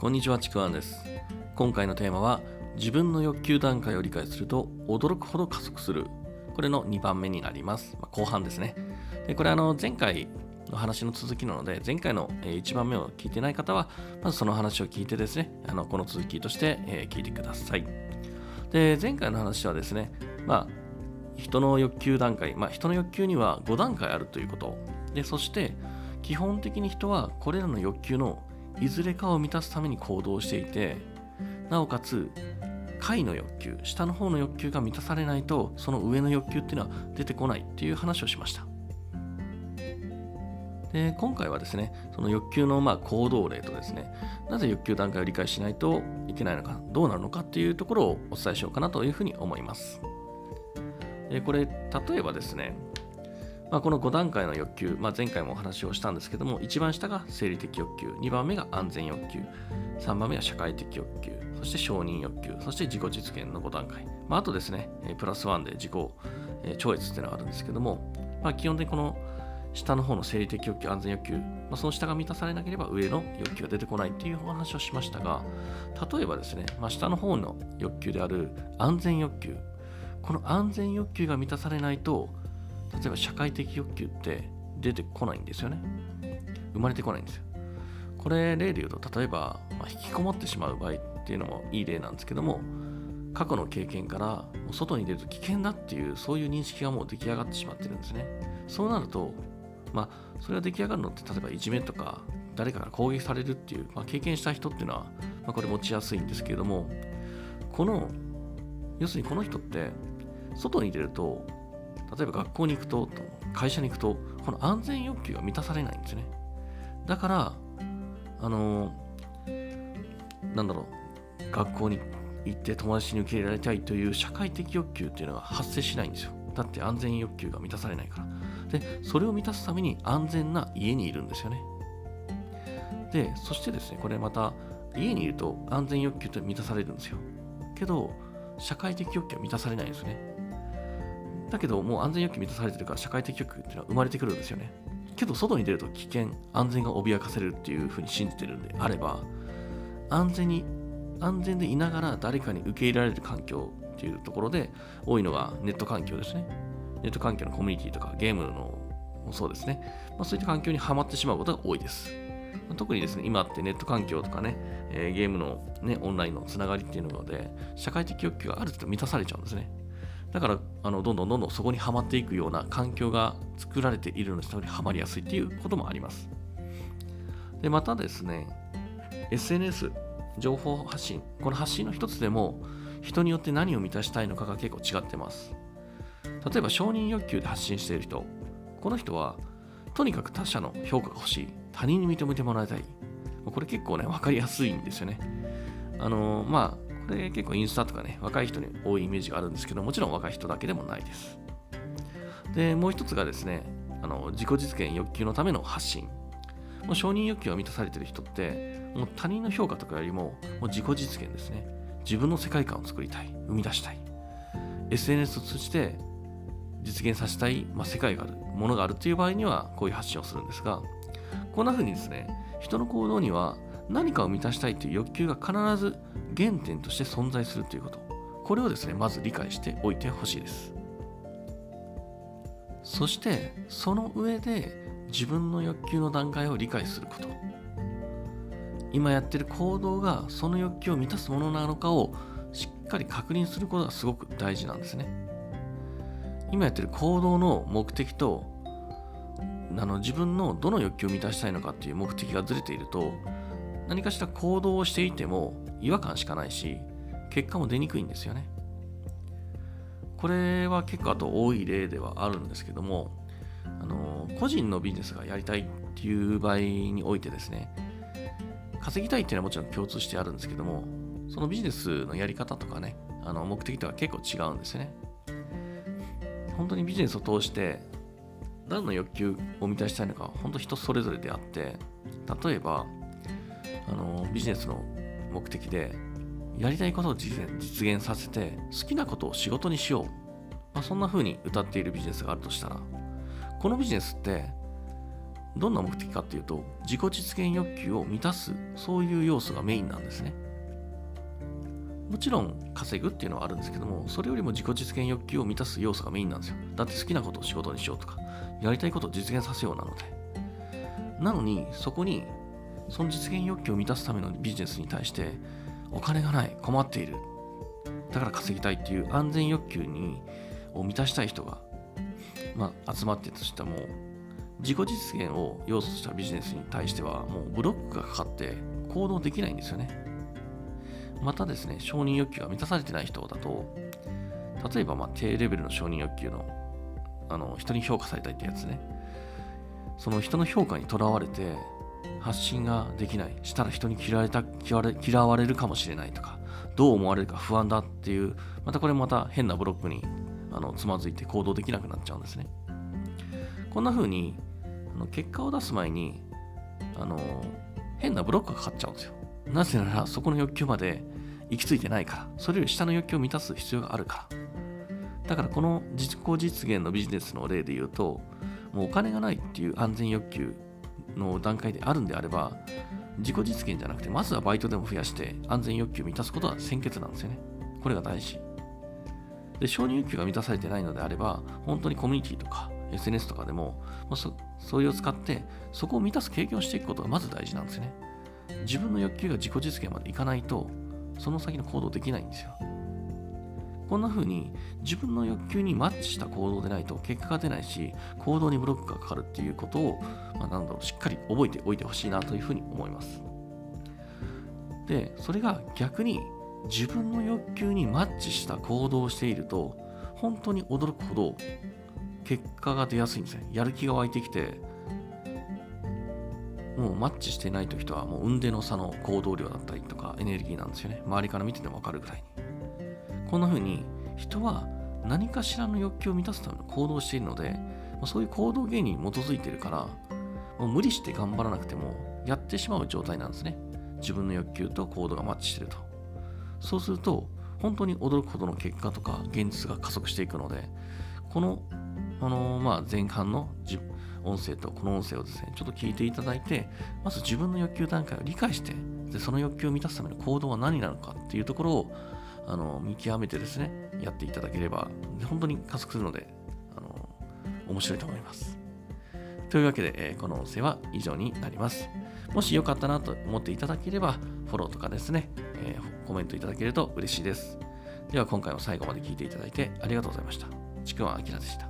こんにちは、ちくわんです。今回のテーマは、自分の欲求段階を理解すると驚くほど加速する。これの2番目になります。まあ、後半ですね。でこれあの前回の話の続きなので、前回の1番目を聞いてない方は、まずその話を聞いてですね、あのこの続きとして聞いてください。で、前回の話はですね、まあ、人の欲求段階、まあ、人の欲求には5段階あるということ。で、そして、基本的に人はこれらの欲求のいずれかを満たすために行動していてなおかつ下位の欲求下の方の欲求が満たされないとその上の欲求っていうのは出てこないっていう話をしました。で今回はですねその欲求のま行動例とですねなぜ欲求段階を理解しないといけないのかどうなるのかっていうところをお伝えしようかなというふうに思います。でこれ例えばですねまあ、この5段階の欲求、まあ、前回もお話をしたんですけども、一番下が生理的欲求、2番目が安全欲求、3番目は社会的欲求、そして承認欲求、そして自己実現の5段階。まあ、あとですね、プラス1で自己超越っていうのがあるんですけども、まあ、基本的にこの下の方の生理的欲求、安全欲求、まあ、その下が満たされなければ上の欲求が出てこないっていうお話をしましたが、例えばですね、まあ、下の方の欲求である安全欲求、この安全欲求が満たされないと、例えば社会的欲求って出てこないんですよね。生まれてこないんですよ。これ例で言うと、例えば、まあ、引きこもってしまう場合っていうのもいい例なんですけども、過去の経験から外に出ると危険だっていうそういう認識がもう出来上がってしまってるんですね。そうなると、まあ、それが出来上がるのって例えばいじめとか誰かから攻撃されるっていう、まあ、経験した人っていうのは、まあ、これ持ちやすいんですけれどもこの要するにこの人って外に出ると例えば学校に行くと、会社に行くと、この安全欲求が満たされないんですね。だから、あのなんだろう、学校に行って友達に受け入れられたいという社会的欲求っていうのが発生しないんですよ。だって安全欲求が満たされないから。で、それを満たすために安全な家にいるんですよね。で、そしてですね、これまた家にいると安全欲求って満たされるんですよ。けど、社会的欲求は満たされないんですね。だけど、もう安全欲求満たされてるから社会的欲求っていうのは生まれてくるんですよね。けど、外に出ると危険、安全が脅かされるっていうふうに信じてるんであれば、安全に、安全でいながら誰かに受け入れられる環境っていうところで、多いのがネット環境ですね。ネット環境のコミュニティとかゲームのそうですね。まあ、そういった環境にはまってしまうことが多いです。特にですね、今ってネット環境とかね、えー、ゲームの、ね、オンラインのつながりっていうので、社会的欲求がある程度満たされちゃうんですね。だからあのどんどんどんどんそこにはまっていくような環境が作られているのでそこにはまりやすいっていうこともあります。でまたですね SNS 情報発信。この発信の一つでも人によって何を満たしたいのかが結構違ってます。例えば承認欲求で発信している人。この人はとにかく他者の評価が欲しい。他人に認めてもらいたい。これ結構ね分かりやすいんですよね。あのまあこれ結構インスタとかね、若い人に多いイメージがあるんですけど、もちろん若い人だけでもないです。で、もう一つがですね、あの自己実現欲求のための発信。もう承認欲求が満たされてる人って、もう他人の評価とかよりも、もう自己実現ですね。自分の世界観を作りたい、生み出したい。SNS を通じて実現させたい、まあ、世界がある、ものがあるという場合には、こういう発信をするんですが、こんな風にですね、人の行動には何かを満たしたいという欲求が必ず原点として存在するということ。これをですねまず理解しておいてほしいです。そしてその上で自分の欲求の段階を理解すること。今やってる行動がその欲求を満たすものなのかをしっかり確認することがすごく大事なんですね。今やってる行動の目的とあの自分のどの欲求を満たしたいのかっていう目的がずれていると何かしら行動をしていても違和感しかないし、結果も出にくいんですよね。これは結構あと多い例ではあるんですけども、あの個人のビジネスがやりたいっていう場合においてですね、稼ぎたいっていうのはもちろん共通してあるんですけども、そのビジネスのやり方とかね、あの目的とは結構違うんですよね。本当にビジネスを通して何の欲求を満たしたいのか、本当人それぞれであって、例えば、あのビジネスの目的でやりたいことを実現させて好きなことを仕事にしよう、まあ、そんな風に歌っているビジネスがあるとしたらこのビジネスってどんな目的かっていうと自己実現欲求を満たすそういう要素がメインなんですね。もちろん稼ぐっていうのはあるんですけどもそれよりも自己実現欲求を満たす要素がメインなんですよ。だって好きなことを仕事にしようとかやりたいことを実現させようなので。なのにそこにその実現欲求を満たすためのビジネスに対してお金がない困っている。だから稼ぎたいっていう安全欲求にを満たしたい人が、まあ、集まってとしても自己実現を要素としたビジネスに対してはもうブロックがかかって行動できないんですよね。またですね承認欲求が満たされてない人だと例えばま低レベルの承認欲求のあの人に評価されたいってやつね。その人の評価にとらわれて発信ができない。したら人に嫌われた嫌われるかもしれないとかどう思われるか不安だっていうまたこれまた変なブロックにあのつまずいて行動できなくなっちゃうんですね。こんな風にあの結果を出す前にあの変なブロックがかかっちゃうんですよ。なぜならそこの欲求まで行き着いてないから。それより下の欲求を満たす必要があるから。だからこの自己実現のビジネスの例で言うともうお金がないっていう安全欲求の段階であるんであれば自己実現じゃなくてまずはバイトでも増やして安全欲求を満たすことは先決なんですよね。これが大事。で承認欲求が満たされてないのであれば本当にコミュニティとか SNS とかでもそそういうを使ってそこを満たす経験をしていくことがまず大事なんですね。自分の欲求が自己実現までいかないとその先の行動できないんですよ。こんな風に自分の欲求にマッチした行動でないと結果が出ないし行動にブロックがかかるっていうことを、まあ、なんだろうしっかり覚えておいてほしいなというふうに思います。でそれが逆に自分の欲求にマッチした行動をしていると本当に驚くほど結果が出やすいんですね。やる気が湧いてきてもうマッチしてない時とはもう運転の差の行動量だったりとかエネルギーなんですよね。周りから見てても分かるぐらいに。こんな風に人は何かしらの欲求を満たすための行動をしているので、そういう行動原理に基づいているから、もう無理して頑張らなくてもやってしまう状態なんですね。自分の欲求と行動がマッチしてると。そうすると、本当に驚くほどの結果とか現実が加速していくので、この、あの、まあ、前半の音声とこの音声をですね、ちょっと聞いていただいて、まず自分の欲求段階を理解して、でその欲求を満たすための行動は何なのかっていうところをあの見極めてですね、やっていただければ、本当に加速するので、あの面白いと思います。というわけで、えー、この音声は以上になります。もしよかったなと思っていただければ、フォローとかですね、えー、コメントいただけると嬉しいです。では今回も最後まで聴いていただいてありがとうございました。ちくわあきらでした。